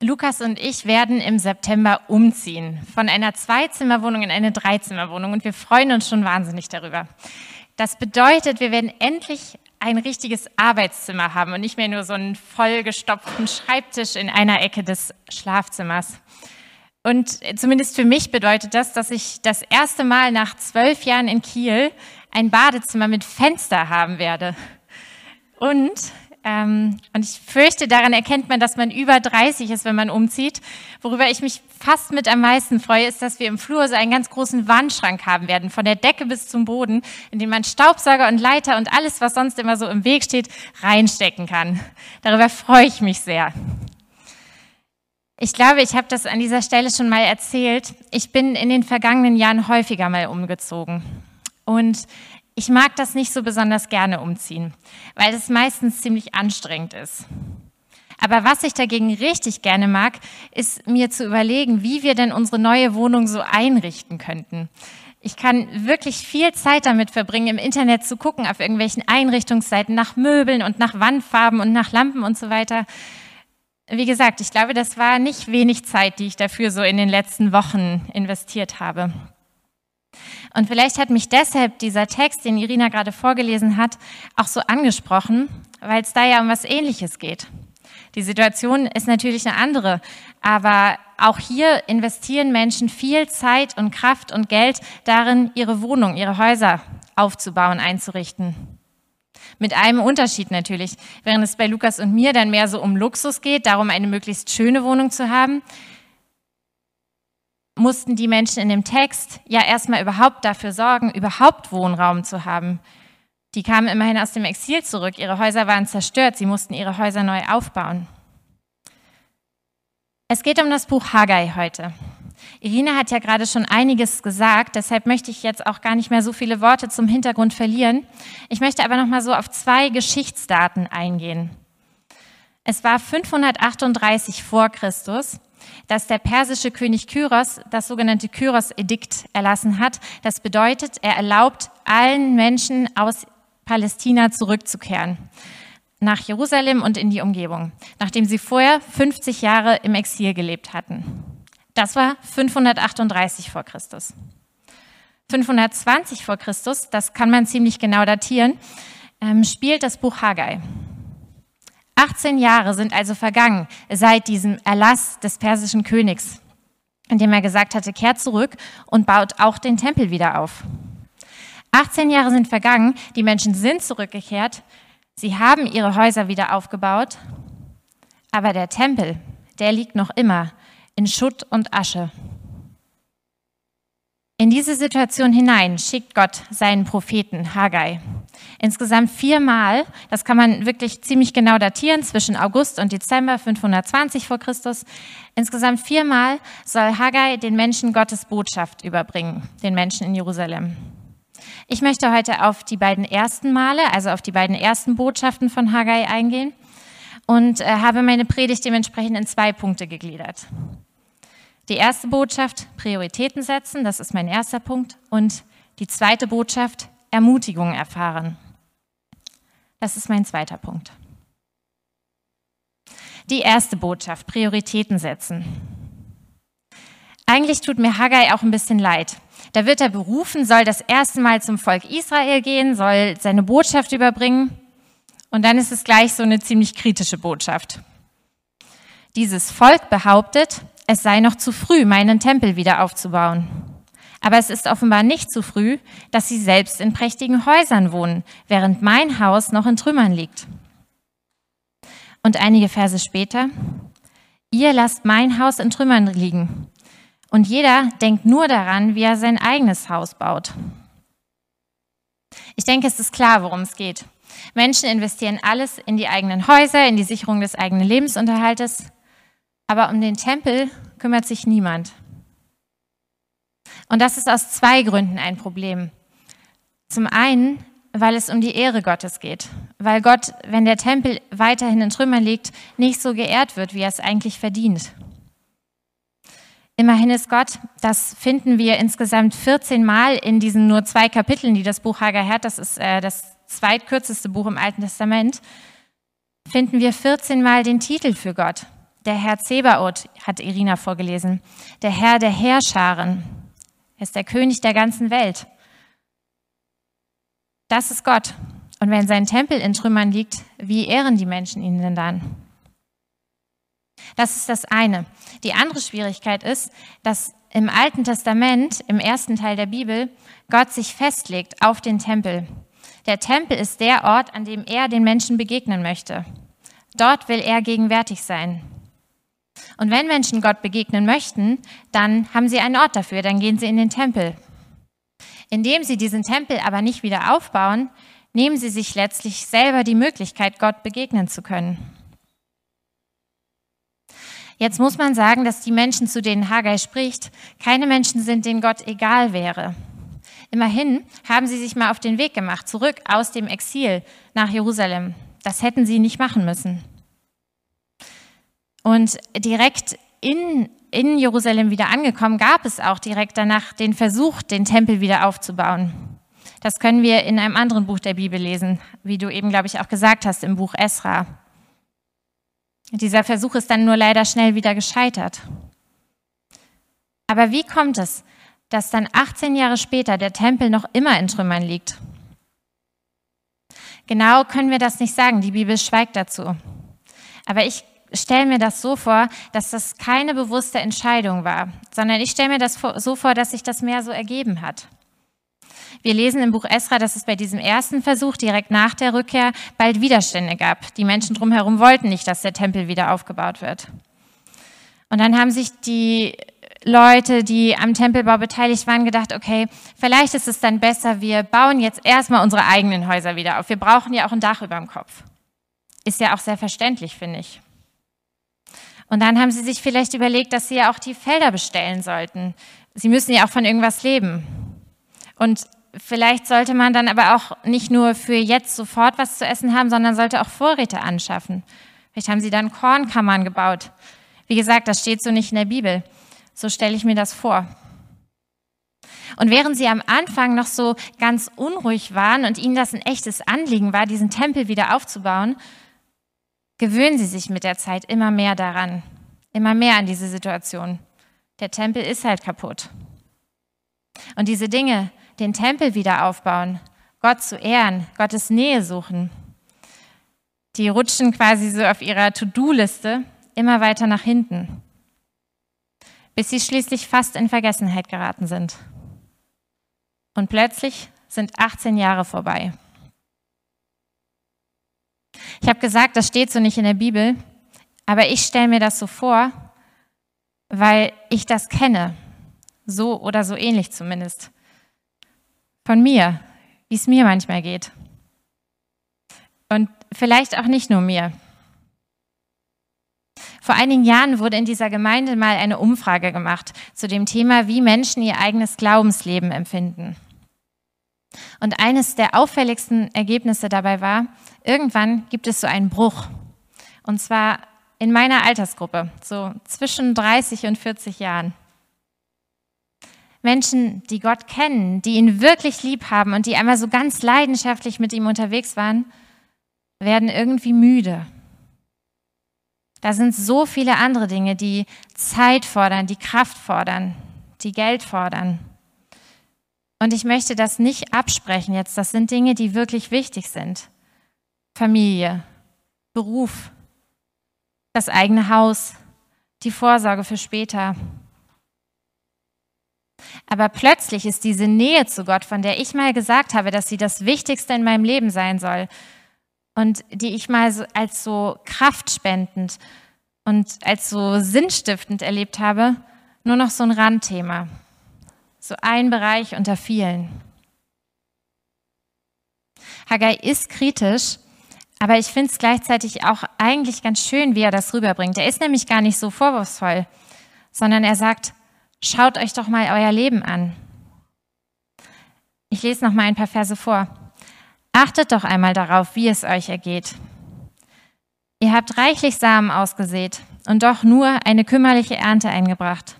Lukas und ich werden im September umziehen von einer Zweizimmerwohnung in eine Dreizimmerwohnung und wir freuen uns schon wahnsinnig darüber. Das bedeutet, wir werden endlich ein richtiges Arbeitszimmer haben und nicht mehr nur so einen vollgestopften Schreibtisch in einer Ecke des Schlafzimmers. Und zumindest für mich bedeutet das, dass ich das erste Mal nach zwölf Jahren in Kiel ein Badezimmer mit Fenster haben werde. Und ähm, und ich fürchte, daran erkennt man, dass man über 30 ist, wenn man umzieht. Worüber ich mich fast mit am meisten freue, ist, dass wir im Flur so einen ganz großen Wandschrank haben werden, von der Decke bis zum Boden, in den man Staubsauger und Leiter und alles, was sonst immer so im Weg steht, reinstecken kann. Darüber freue ich mich sehr. Ich glaube, ich habe das an dieser Stelle schon mal erzählt. Ich bin in den vergangenen Jahren häufiger mal umgezogen. Und ich mag das nicht so besonders gerne umziehen, weil es meistens ziemlich anstrengend ist. Aber was ich dagegen richtig gerne mag, ist mir zu überlegen, wie wir denn unsere neue Wohnung so einrichten könnten. Ich kann wirklich viel Zeit damit verbringen, im Internet zu gucken, auf irgendwelchen Einrichtungsseiten nach Möbeln und nach Wandfarben und nach Lampen und so weiter. Wie gesagt, ich glaube, das war nicht wenig Zeit, die ich dafür so in den letzten Wochen investiert habe. Und vielleicht hat mich deshalb dieser Text, den Irina gerade vorgelesen hat, auch so angesprochen, weil es da ja um was Ähnliches geht. Die Situation ist natürlich eine andere, aber auch hier investieren Menschen viel Zeit und Kraft und Geld darin, ihre Wohnung, ihre Häuser aufzubauen, einzurichten. Mit einem Unterschied natürlich. Während es bei Lukas und mir dann mehr so um Luxus geht, darum eine möglichst schöne Wohnung zu haben, mussten die Menschen in dem Text ja erstmal überhaupt dafür sorgen, überhaupt Wohnraum zu haben. Die kamen immerhin aus dem Exil zurück, ihre Häuser waren zerstört, sie mussten ihre Häuser neu aufbauen. Es geht um das Buch Haggai heute. Irina hat ja gerade schon einiges gesagt, deshalb möchte ich jetzt auch gar nicht mehr so viele Worte zum Hintergrund verlieren. Ich möchte aber noch mal so auf zwei Geschichtsdaten eingehen. Es war 538 vor Christus dass der persische König Kyros das sogenannte Kyros-Edikt erlassen hat. Das bedeutet, er erlaubt allen Menschen aus Palästina zurückzukehren nach Jerusalem und in die Umgebung, nachdem sie vorher 50 Jahre im Exil gelebt hatten. Das war 538 vor Christus. 520 vor Christus, das kann man ziemlich genau datieren, ähm, spielt das Buch Haggai. 18 Jahre sind also vergangen seit diesem Erlass des persischen Königs, in dem er gesagt hatte, kehrt zurück und baut auch den Tempel wieder auf. 18 Jahre sind vergangen, die Menschen sind zurückgekehrt, sie haben ihre Häuser wieder aufgebaut, aber der Tempel, der liegt noch immer in Schutt und Asche. In diese Situation hinein schickt Gott seinen Propheten Haggai. Insgesamt viermal, das kann man wirklich ziemlich genau datieren, zwischen August und Dezember 520 vor Christus. Insgesamt viermal soll Haggai den Menschen Gottes Botschaft überbringen, den Menschen in Jerusalem. Ich möchte heute auf die beiden ersten Male, also auf die beiden ersten Botschaften von Haggai eingehen und äh, habe meine Predigt dementsprechend in zwei Punkte gegliedert. Die erste Botschaft, Prioritäten setzen, das ist mein erster Punkt. Und die zweite Botschaft, Ermutigung erfahren. Das ist mein zweiter Punkt. Die erste Botschaft, Prioritäten setzen. Eigentlich tut mir Haggai auch ein bisschen leid. Da wird er berufen, soll das erste Mal zum Volk Israel gehen, soll seine Botschaft überbringen. Und dann ist es gleich so eine ziemlich kritische Botschaft. Dieses Volk behauptet, es sei noch zu früh, meinen Tempel wieder aufzubauen. Aber es ist offenbar nicht zu früh, dass sie selbst in prächtigen Häusern wohnen, während mein Haus noch in Trümmern liegt. Und einige Verse später, ihr lasst mein Haus in Trümmern liegen. Und jeder denkt nur daran, wie er sein eigenes Haus baut. Ich denke, es ist klar, worum es geht. Menschen investieren alles in die eigenen Häuser, in die Sicherung des eigenen Lebensunterhaltes. Aber um den Tempel kümmert sich niemand. Und das ist aus zwei Gründen ein Problem. Zum einen, weil es um die Ehre Gottes geht, weil Gott, wenn der Tempel weiterhin in Trümmern liegt, nicht so geehrt wird, wie er es eigentlich verdient. Immerhin ist Gott, das finden wir insgesamt 14 Mal in diesen nur zwei Kapiteln, die das Buch Haggai hat, das ist äh, das zweitkürzeste Buch im Alten Testament, finden wir 14 Mal den Titel für Gott. Der Herr Zebaoth, hat Irina vorgelesen. Der Herr der Heerscharen. Er ist der König der ganzen Welt. Das ist Gott. Und wenn sein Tempel in Trümmern liegt, wie ehren die Menschen ihn denn dann? Das ist das eine. Die andere Schwierigkeit ist, dass im Alten Testament, im ersten Teil der Bibel, Gott sich festlegt auf den Tempel. Der Tempel ist der Ort, an dem er den Menschen begegnen möchte. Dort will er gegenwärtig sein. Und wenn Menschen Gott begegnen möchten, dann haben sie einen Ort dafür, dann gehen sie in den Tempel. Indem sie diesen Tempel aber nicht wieder aufbauen, nehmen sie sich letztlich selber die Möglichkeit, Gott begegnen zu können. Jetzt muss man sagen, dass die Menschen, zu denen Haggai spricht, keine Menschen sind, denen Gott egal wäre. Immerhin haben sie sich mal auf den Weg gemacht, zurück aus dem Exil nach Jerusalem. Das hätten sie nicht machen müssen. Und direkt in, in Jerusalem wieder angekommen, gab es auch direkt danach den Versuch, den Tempel wieder aufzubauen. Das können wir in einem anderen Buch der Bibel lesen, wie du eben, glaube ich, auch gesagt hast, im Buch Esra. Dieser Versuch ist dann nur leider schnell wieder gescheitert. Aber wie kommt es, dass dann 18 Jahre später der Tempel noch immer in Trümmern liegt? Genau können wir das nicht sagen, die Bibel schweigt dazu. Aber ich stelle mir das so vor, dass das keine bewusste Entscheidung war, sondern ich stelle mir das so vor, dass sich das mehr so ergeben hat. Wir lesen im Buch Esra, dass es bei diesem ersten Versuch direkt nach der Rückkehr bald Widerstände gab. Die Menschen drumherum wollten nicht, dass der Tempel wieder aufgebaut wird. Und dann haben sich die Leute, die am Tempelbau beteiligt waren, gedacht, okay, vielleicht ist es dann besser, wir bauen jetzt erstmal unsere eigenen Häuser wieder auf. Wir brauchen ja auch ein Dach über dem Kopf. Ist ja auch sehr verständlich, finde ich. Und dann haben sie sich vielleicht überlegt, dass sie ja auch die Felder bestellen sollten. Sie müssen ja auch von irgendwas leben. Und vielleicht sollte man dann aber auch nicht nur für jetzt sofort was zu essen haben, sondern sollte auch Vorräte anschaffen. Vielleicht haben sie dann Kornkammern gebaut. Wie gesagt, das steht so nicht in der Bibel. So stelle ich mir das vor. Und während sie am Anfang noch so ganz unruhig waren und ihnen das ein echtes Anliegen war, diesen Tempel wieder aufzubauen, gewöhnen sie sich mit der Zeit immer mehr daran, immer mehr an diese Situation. Der Tempel ist halt kaputt. Und diese Dinge, den Tempel wieder aufbauen, Gott zu ehren, Gottes Nähe suchen, die rutschen quasi so auf ihrer To-Do-Liste immer weiter nach hinten, bis sie schließlich fast in Vergessenheit geraten sind. Und plötzlich sind 18 Jahre vorbei. Ich habe gesagt, das steht so nicht in der Bibel, aber ich stelle mir das so vor, weil ich das kenne, so oder so ähnlich zumindest. Von mir, wie es mir manchmal geht. Und vielleicht auch nicht nur mir. Vor einigen Jahren wurde in dieser Gemeinde mal eine Umfrage gemacht zu dem Thema, wie Menschen ihr eigenes Glaubensleben empfinden. Und eines der auffälligsten Ergebnisse dabei war, irgendwann gibt es so einen Bruch. Und zwar in meiner Altersgruppe, so zwischen 30 und 40 Jahren. Menschen, die Gott kennen, die ihn wirklich lieb haben und die einmal so ganz leidenschaftlich mit ihm unterwegs waren, werden irgendwie müde. Da sind so viele andere Dinge, die Zeit fordern, die Kraft fordern, die Geld fordern. Und ich möchte das nicht absprechen jetzt. Das sind Dinge, die wirklich wichtig sind. Familie, Beruf, das eigene Haus, die Vorsorge für später. Aber plötzlich ist diese Nähe zu Gott, von der ich mal gesagt habe, dass sie das Wichtigste in meinem Leben sein soll und die ich mal als so kraftspendend und als so sinnstiftend erlebt habe, nur noch so ein Randthema. So ein Bereich unter vielen. Haggai ist kritisch, aber ich finde es gleichzeitig auch eigentlich ganz schön, wie er das rüberbringt. Er ist nämlich gar nicht so vorwurfsvoll, sondern er sagt, schaut euch doch mal euer Leben an. Ich lese noch mal ein paar Verse vor. Achtet doch einmal darauf, wie es euch ergeht. Ihr habt reichlich Samen ausgesät und doch nur eine kümmerliche Ernte eingebracht.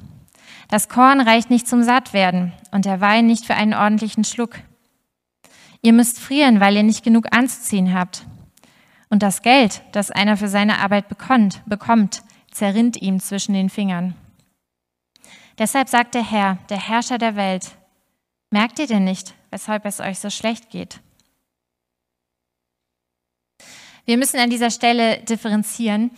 Das Korn reicht nicht zum Sattwerden und der Wein nicht für einen ordentlichen Schluck. Ihr müsst frieren, weil ihr nicht genug anzuziehen habt. Und das Geld, das einer für seine Arbeit bekommt, bekommt zerrinnt ihm zwischen den Fingern. Deshalb sagt der Herr, der Herrscher der Welt, merkt ihr denn nicht, weshalb es euch so schlecht geht? Wir müssen an dieser Stelle differenzieren.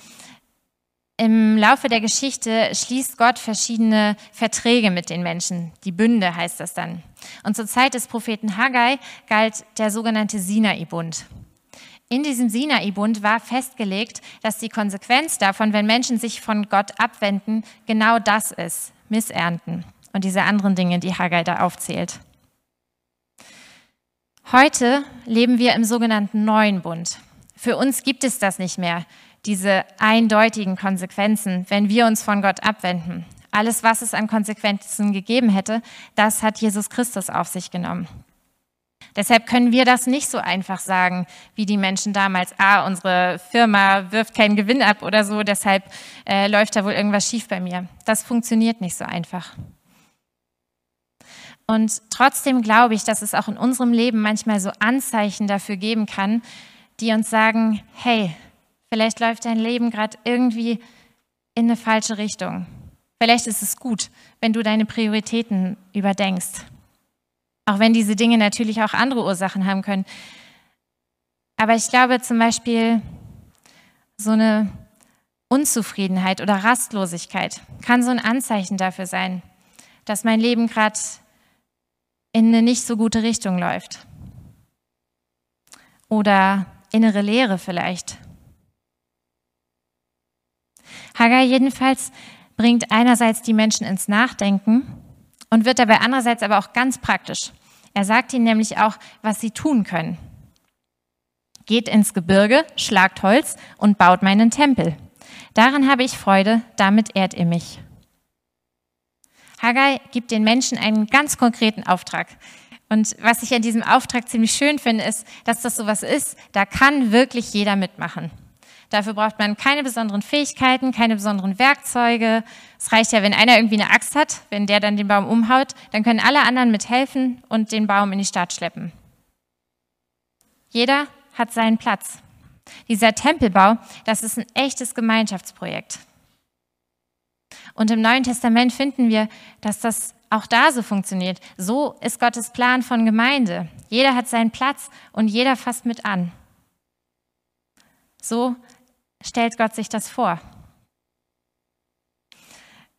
Im Laufe der Geschichte schließt Gott verschiedene Verträge mit den Menschen. Die Bünde heißt das dann. Und zur Zeit des Propheten Haggai galt der sogenannte Sinai-Bund. In diesem Sinai-Bund war festgelegt, dass die Konsequenz davon, wenn Menschen sich von Gott abwenden, genau das ist, Missernten und diese anderen Dinge, die Haggai da aufzählt. Heute leben wir im sogenannten neuen Bund. Für uns gibt es das nicht mehr, diese eindeutigen Konsequenzen, wenn wir uns von Gott abwenden. Alles, was es an Konsequenzen gegeben hätte, das hat Jesus Christus auf sich genommen. Deshalb können wir das nicht so einfach sagen, wie die Menschen damals, ah, unsere Firma wirft keinen Gewinn ab oder so, deshalb äh, läuft da wohl irgendwas schief bei mir. Das funktioniert nicht so einfach. Und trotzdem glaube ich, dass es auch in unserem Leben manchmal so Anzeichen dafür geben kann, die uns sagen, hey, vielleicht läuft dein Leben gerade irgendwie in eine falsche Richtung. Vielleicht ist es gut, wenn du deine Prioritäten überdenkst. Auch wenn diese Dinge natürlich auch andere Ursachen haben können. Aber ich glaube zum Beispiel, so eine Unzufriedenheit oder Rastlosigkeit kann so ein Anzeichen dafür sein, dass mein Leben gerade in eine nicht so gute Richtung läuft. Oder innere Leere vielleicht. Haggai jedenfalls bringt einerseits die Menschen ins Nachdenken und wird dabei andererseits aber auch ganz praktisch. Er sagt ihnen nämlich auch, was sie tun können. Geht ins Gebirge, schlagt Holz und baut meinen Tempel. Daran habe ich Freude, damit ehrt ihr mich. Haggai gibt den Menschen einen ganz konkreten Auftrag. Und was ich an diesem Auftrag ziemlich schön finde, ist, dass das sowas ist, da kann wirklich jeder mitmachen. Dafür braucht man keine besonderen Fähigkeiten, keine besonderen Werkzeuge. Es reicht ja, wenn einer irgendwie eine Axt hat, wenn der dann den Baum umhaut, dann können alle anderen mithelfen und den Baum in die Stadt schleppen. Jeder hat seinen Platz. Dieser Tempelbau, das ist ein echtes Gemeinschaftsprojekt. Und im Neuen Testament finden wir, dass das auch da so funktioniert. So ist Gottes Plan von Gemeinde. Jeder hat seinen Platz und jeder fasst mit an. So stellt Gott sich das vor.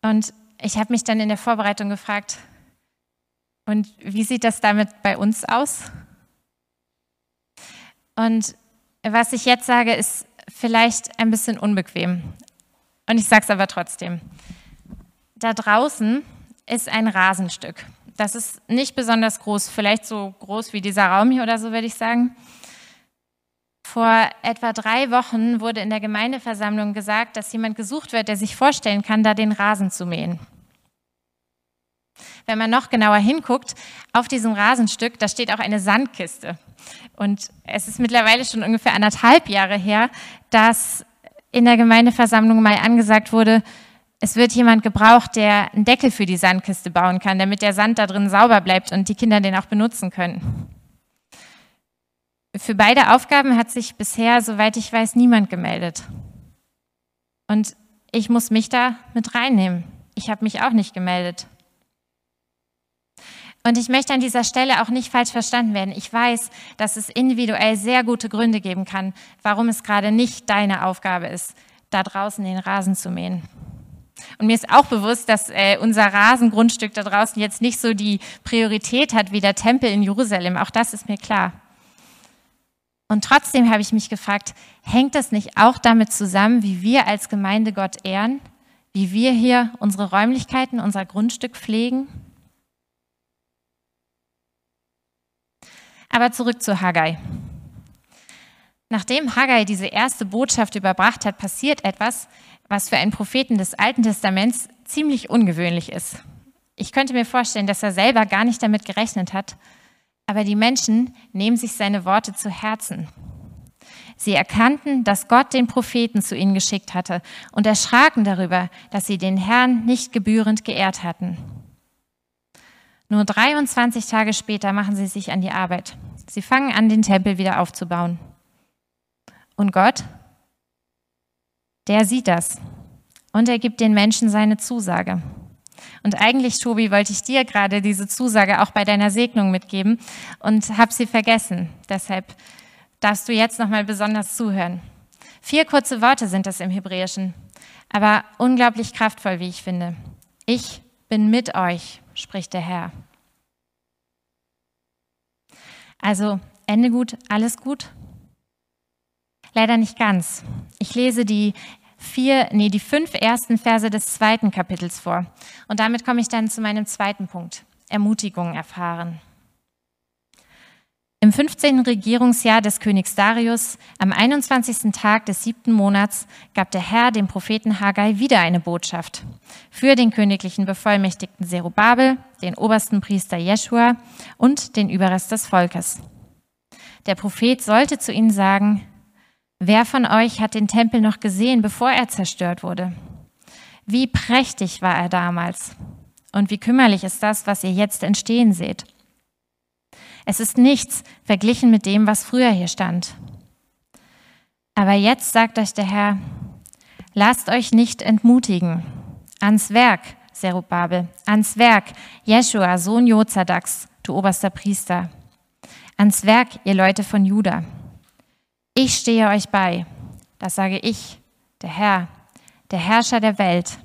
Und ich habe mich dann in der Vorbereitung gefragt, und wie sieht das damit bei uns aus? Und was ich jetzt sage, ist vielleicht ein bisschen unbequem. Und ich sage es aber trotzdem. Da draußen ist ein Rasenstück. Das ist nicht besonders groß, vielleicht so groß wie dieser Raum hier oder so, würde ich sagen. Vor etwa drei Wochen wurde in der Gemeindeversammlung gesagt, dass jemand gesucht wird, der sich vorstellen kann, da den Rasen zu mähen. Wenn man noch genauer hinguckt, auf diesem Rasenstück, da steht auch eine Sandkiste. Und es ist mittlerweile schon ungefähr anderthalb Jahre her, dass in der Gemeindeversammlung mal angesagt wurde, es wird jemand gebraucht, der einen Deckel für die Sandkiste bauen kann, damit der Sand da drin sauber bleibt und die Kinder den auch benutzen können. Für beide Aufgaben hat sich bisher, soweit ich weiß, niemand gemeldet. Und ich muss mich da mit reinnehmen. Ich habe mich auch nicht gemeldet. Und ich möchte an dieser Stelle auch nicht falsch verstanden werden. Ich weiß, dass es individuell sehr gute Gründe geben kann, warum es gerade nicht deine Aufgabe ist, da draußen den Rasen zu mähen. Und mir ist auch bewusst, dass äh, unser Rasengrundstück da draußen jetzt nicht so die Priorität hat wie der Tempel in Jerusalem. Auch das ist mir klar. Und trotzdem habe ich mich gefragt, hängt das nicht auch damit zusammen, wie wir als Gemeinde Gott ehren? Wie wir hier unsere Räumlichkeiten, unser Grundstück pflegen? Aber zurück zu Haggai. Nachdem Haggai diese erste Botschaft überbracht hat, passiert etwas, was für einen Propheten des Alten Testaments ziemlich ungewöhnlich ist. Ich könnte mir vorstellen, dass er selber gar nicht damit gerechnet hat, aber die Menschen nehmen sich seine Worte zu Herzen. Sie erkannten, dass Gott den Propheten zu ihnen geschickt hatte und erschraken darüber, dass sie den Herrn nicht gebührend geehrt hatten. Nur 23 Tage später machen sie sich an die Arbeit. Sie fangen an, den Tempel wieder aufzubauen. Und Gott, der sieht das. und er gibt den Menschen seine Zusage. Und eigentlich, Tobi, wollte ich dir gerade diese Zusage auch bei deiner Segnung mitgeben und habe sie vergessen. Deshalb darfst du jetzt nochmal besonders zuhören. Vier kurze Worte sind das im Hebräischen, aber unglaublich kraftvoll, wie ich finde. Ich bin mit euch, spricht der Herr. Also Ende gut, alles gut? Leider nicht ganz. Ich lese die vier, nee, die fünf ersten Verse des zweiten Kapitels vor. Und damit komme ich dann zu meinem zweiten Punkt. Ermutigung erfahren. Im 15. Regierungsjahr des Königs Darius, am 21. Tag des siebten Monats, gab der Herr dem Propheten Haggai wieder eine Botschaft für den königlichen Bevollmächtigten Zerubabel, den obersten Priester Jeschua und den Überrest des Volkes. Der Prophet sollte zu ihnen sagen, wer von euch hat den Tempel noch gesehen, bevor er zerstört wurde? Wie prächtig war er damals und wie kümmerlich ist das, was ihr jetzt entstehen seht. Es ist nichts verglichen mit dem, was früher hier stand. Aber jetzt sagt euch der Herr, lasst euch nicht entmutigen. Ans Werk, Zerubabel, ans Werk, Jeschua, Sohn Jozadaks, du oberster Priester. Ans Werk, ihr Leute von Juda. Ich stehe euch bei, das sage ich, der Herr, der Herrscher der Welt.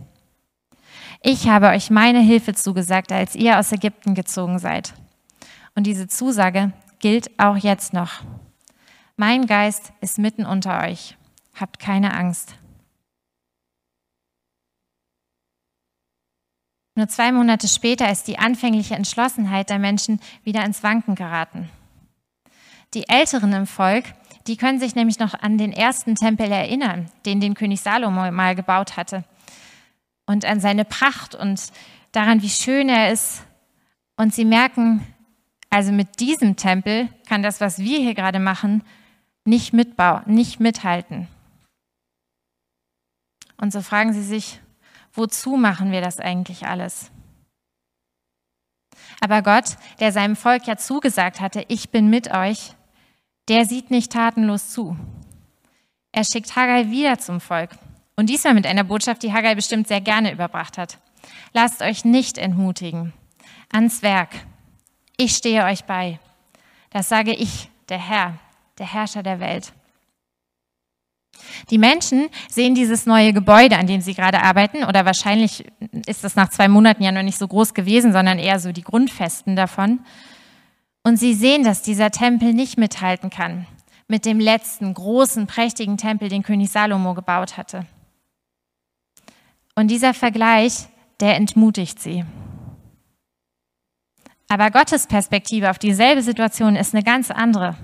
Ich habe euch meine Hilfe zugesagt, als ihr aus Ägypten gezogen seid. Und diese Zusage gilt auch jetzt noch. Mein Geist ist mitten unter euch. Habt keine Angst. Nur zwei Monate später ist die anfängliche Entschlossenheit der Menschen wieder ins Wanken geraten. Die Älteren im Volk, die können sich nämlich noch an den ersten Tempel erinnern, den den König Salomo mal gebaut hatte. Und an seine Pracht und daran, wie schön er ist. Und sie merken, also mit diesem Tempel kann das, was wir hier gerade machen, nicht mitbauen, nicht mithalten. Und so fragen sie sich, wozu machen wir das eigentlich alles? Aber Gott, der seinem Volk ja zugesagt hatte, ich bin mit euch, der sieht nicht tatenlos zu. Er schickt Haggai wieder zum Volk. Und diesmal mit einer Botschaft, die Haggai bestimmt sehr gerne überbracht hat. Lasst euch nicht entmutigen. Ans Werk, ich stehe euch bei. Das sage ich, der Herr, der Herrscher der Welt. Die Menschen sehen dieses neue Gebäude, an dem sie gerade arbeiten, oder wahrscheinlich ist das nach zwei Monaten ja noch nicht so groß gewesen, sondern eher so die Grundfesten davon. Und sie sehen, dass dieser Tempel nicht mithalten kann mit dem letzten großen, prächtigen Tempel, den König Salomo gebaut hatte. Und dieser Vergleich, der entmutigt sie. Aber Gottes Perspektive auf dieselbe Situation ist eine ganz andere.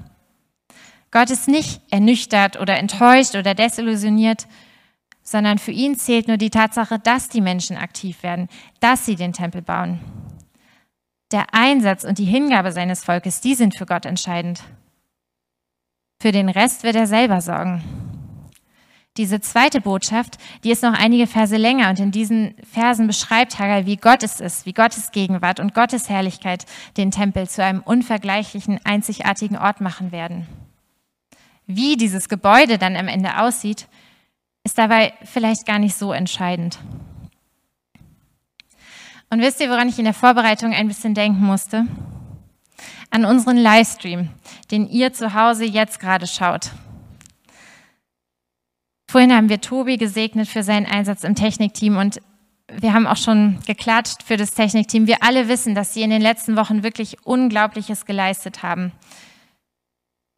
Gott ist nicht ernüchtert oder enttäuscht oder desillusioniert, sondern für ihn zählt nur die Tatsache, dass die Menschen aktiv werden, dass sie den Tempel bauen. Der Einsatz und die Hingabe seines Volkes, die sind für Gott entscheidend. Für den Rest wird er selber sorgen. Diese zweite Botschaft, die ist noch einige Verse länger und in diesen Versen beschreibt Haggai, wie Gott es ist, wie Gottes Gegenwart und Gottes Herrlichkeit den Tempel zu einem unvergleichlichen, einzigartigen Ort machen werden. Wie dieses Gebäude dann am Ende aussieht, ist dabei vielleicht gar nicht so entscheidend. Und wisst ihr, woran ich in der Vorbereitung ein bisschen denken musste? An unseren Livestream, den ihr zu Hause jetzt gerade schaut. Vorhin haben wir Tobi gesegnet für seinen Einsatz im Technikteam und wir haben auch schon geklatscht für das Technikteam. Wir alle wissen, dass sie in den letzten Wochen wirklich Unglaubliches geleistet haben.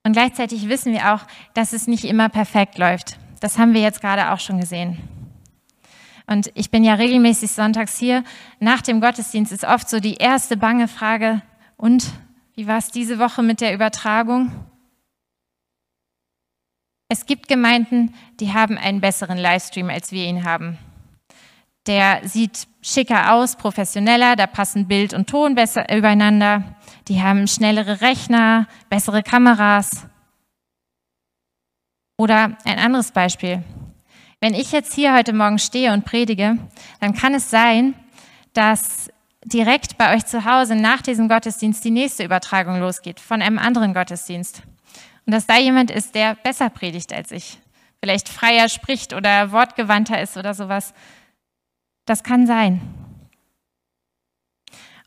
Und gleichzeitig wissen wir auch, dass es nicht immer perfekt läuft. Das haben wir jetzt gerade auch schon gesehen. Und ich bin ja regelmäßig sonntags hier. Nach dem Gottesdienst ist oft so die erste bange Frage, und wie war es diese Woche mit der Übertragung? Es gibt Gemeinden, die haben einen besseren Livestream, als wir ihn haben. Der sieht schicker aus, professioneller, da passen Bild und Ton besser übereinander. Die haben schnellere Rechner, bessere Kameras. Oder ein anderes Beispiel. Wenn ich jetzt hier heute Morgen stehe und predige, dann kann es sein, dass direkt bei euch zu Hause nach diesem Gottesdienst die nächste Übertragung losgeht von einem anderen Gottesdienst. Und dass da jemand ist, der besser predigt als ich. vielleicht freier spricht oder wortgewandter ist oder sowas. Das kann sein.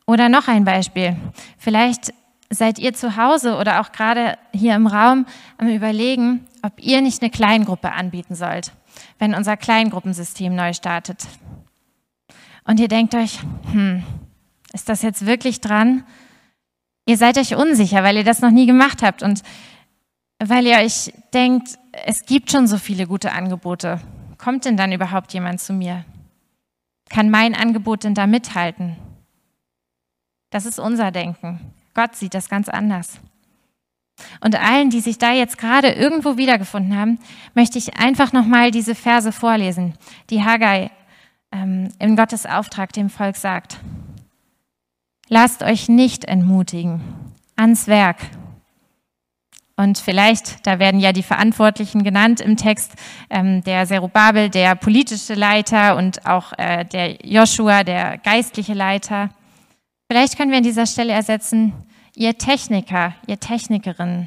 Oder noch ein Beispiel. Vielleicht seid ihr zu Hause oder auch gerade hier im Raum am Überlegen, ob ihr nicht eine Kleingruppe anbieten sollt, wenn unser Kleingruppensystem neu startet. Und ihr denkt euch, hm, ist das jetzt wirklich dran? Ihr seid euch unsicher, weil ihr das noch nie gemacht habt und weil ihr euch denkt, es gibt schon so viele gute Angebote. Kommt denn dann überhaupt jemand zu mir? Kann mein Angebot denn da mithalten? Das ist unser Denken. Gott sieht das ganz anders. Und allen, die sich da jetzt gerade irgendwo wiedergefunden haben, möchte ich einfach nochmal diese Verse vorlesen, die Haggai ähm, in Gottes Auftrag dem Volk sagt. Lasst euch nicht entmutigen, ans Werk. Und vielleicht, da werden ja die Verantwortlichen genannt im Text, ähm, der Zerubabel, der politische Leiter und auch äh, der Joshua, der geistliche Leiter. Vielleicht können wir an dieser Stelle ersetzen, ihr Techniker, ihr Technikerin,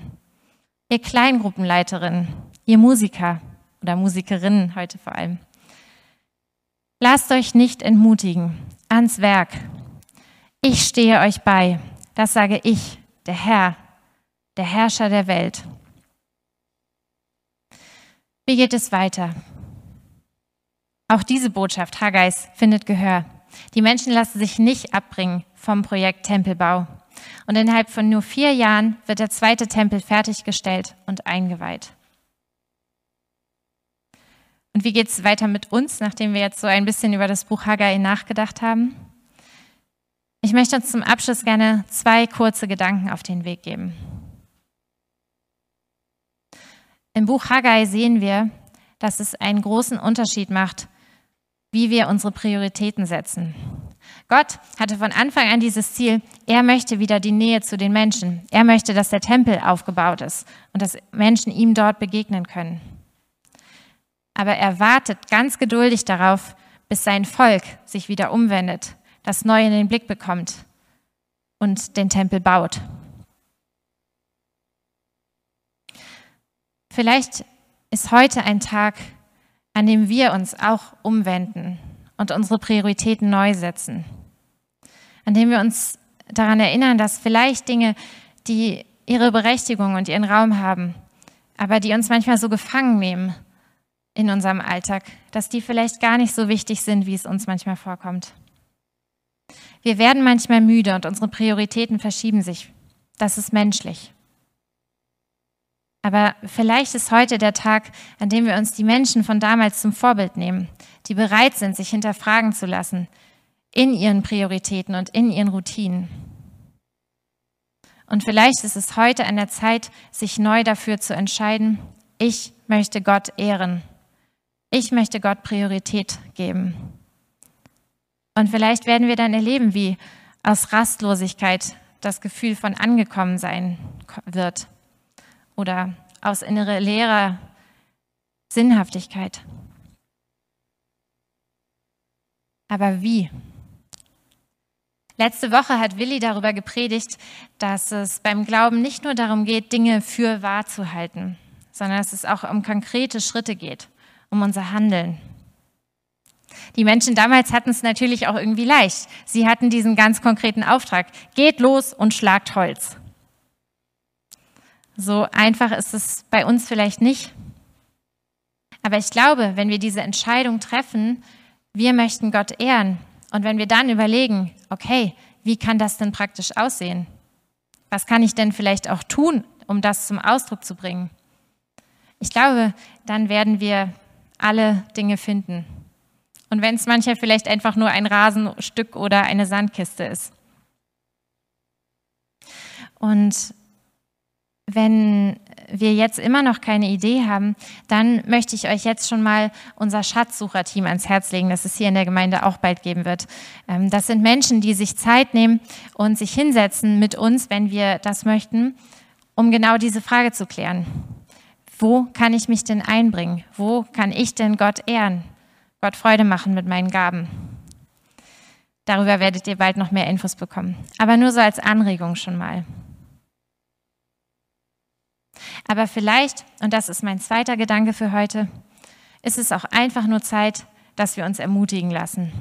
ihr Kleingruppenleiterin, ihr Musiker oder Musikerinnen heute vor allem. Lasst euch nicht entmutigen, ans Werk. Ich stehe euch bei, das sage ich, der Herr, der Herrscher der Welt. Wie geht es weiter? Auch diese Botschaft Haggais findet Gehör. Die Menschen lassen sich nicht abbringen vom Projekt Tempelbau. Und innerhalb von nur vier Jahren wird der zweite Tempel fertiggestellt und eingeweiht. Und wie geht es weiter mit uns, nachdem wir jetzt so ein bisschen über das Buch Haggai nachgedacht haben? Ich möchte uns zum Abschluss gerne zwei kurze Gedanken auf den Weg geben. Im Buch Haggai sehen wir, dass es einen großen Unterschied macht, wie wir unsere Prioritäten setzen. Gott hatte von Anfang an dieses Ziel, er möchte wieder die Nähe zu den Menschen. Er möchte, dass der Tempel aufgebaut ist und dass Menschen ihm dort begegnen können. Aber er wartet ganz geduldig darauf, bis sein Volk sich wieder umwendet, das Neue in den Blick bekommt und den Tempel baut. Vielleicht ist heute ein Tag, an dem wir uns auch umwenden und unsere Prioritäten neu setzen an dem wir uns daran erinnern, dass vielleicht Dinge, die ihre Berechtigung und ihren Raum haben, aber die uns manchmal so gefangen nehmen in unserem Alltag, dass die vielleicht gar nicht so wichtig sind, wie es uns manchmal vorkommt. Wir werden manchmal müde und unsere Prioritäten verschieben sich. Das ist menschlich. Aber vielleicht ist heute der Tag, an dem wir uns die Menschen von damals zum Vorbild nehmen, die bereit sind, sich hinterfragen zu lassen, in ihren Prioritäten und in ihren Routinen. Und vielleicht ist es heute an der Zeit, sich neu dafür zu entscheiden, ich möchte Gott ehren. Ich möchte Gott Priorität geben. Und vielleicht werden wir dann erleben, wie aus Rastlosigkeit das Gefühl von angekommen sein wird oder aus innere leerer Sinnhaftigkeit. Aber wie? Letzte Woche hat Willi darüber gepredigt, dass es beim Glauben nicht nur darum geht, Dinge für wahr zu halten, sondern dass es auch um konkrete Schritte geht, um unser Handeln. Die Menschen damals hatten es natürlich auch irgendwie leicht. Sie hatten diesen ganz konkreten Auftrag. Geht los und schlagt Holz. So einfach ist es bei uns vielleicht nicht. Aber ich glaube, wenn wir diese Entscheidung treffen, wir möchten Gott ehren, und wenn wir dann überlegen, okay, wie kann das denn praktisch aussehen? Was kann ich denn vielleicht auch tun, um das zum Ausdruck zu bringen? Ich glaube, dann werden wir alle Dinge finden. Und wenn es manchmal vielleicht einfach nur ein Rasenstück oder eine Sandkiste ist. Und wenn wir jetzt immer noch keine Idee haben, dann möchte ich euch jetzt schon mal unser Schatzsucherteam ans Herz legen, das es hier in der Gemeinde auch bald geben wird. Ähm, das sind Menschen, die sich Zeit nehmen und sich hinsetzen mit uns, wenn wir das möchten, um genau diese Frage zu klären. Wo kann ich mich denn einbringen? Wo kann ich denn Gott ehren? Gott Freude machen mit meinen Gaben? Darüber werdet ihr bald noch mehr Infos bekommen. Aber nur so als Anregung schon mal. Aber vielleicht, und das ist mein zweiter Gedanke für heute, ist es auch einfach nur Zeit, dass wir uns ermutigen lassen.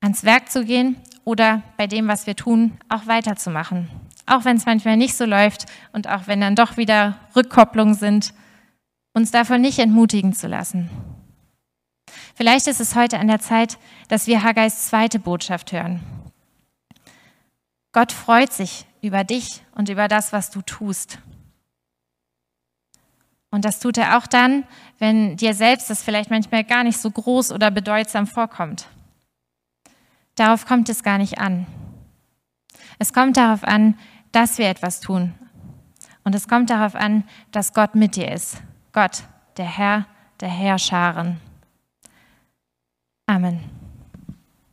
Ans Werk zu gehen oder bei dem, was wir tun, auch weiterzumachen. Auch wenn es manchmal nicht so läuft und auch wenn dann doch wieder Rückkopplungen sind, uns davon nicht entmutigen zu lassen. Vielleicht ist es heute an der Zeit, dass wir Haggais zweite Botschaft hören. Gott freut sich über dich und über das, was du tust. Und das tut er auch dann, wenn dir selbst das vielleicht manchmal gar nicht so groß oder bedeutsam vorkommt. Darauf kommt es gar nicht an. Es kommt darauf an, dass wir etwas tun. Und es kommt darauf an, dass Gott mit dir ist. Gott, der Herr der Herrscharen. Amen.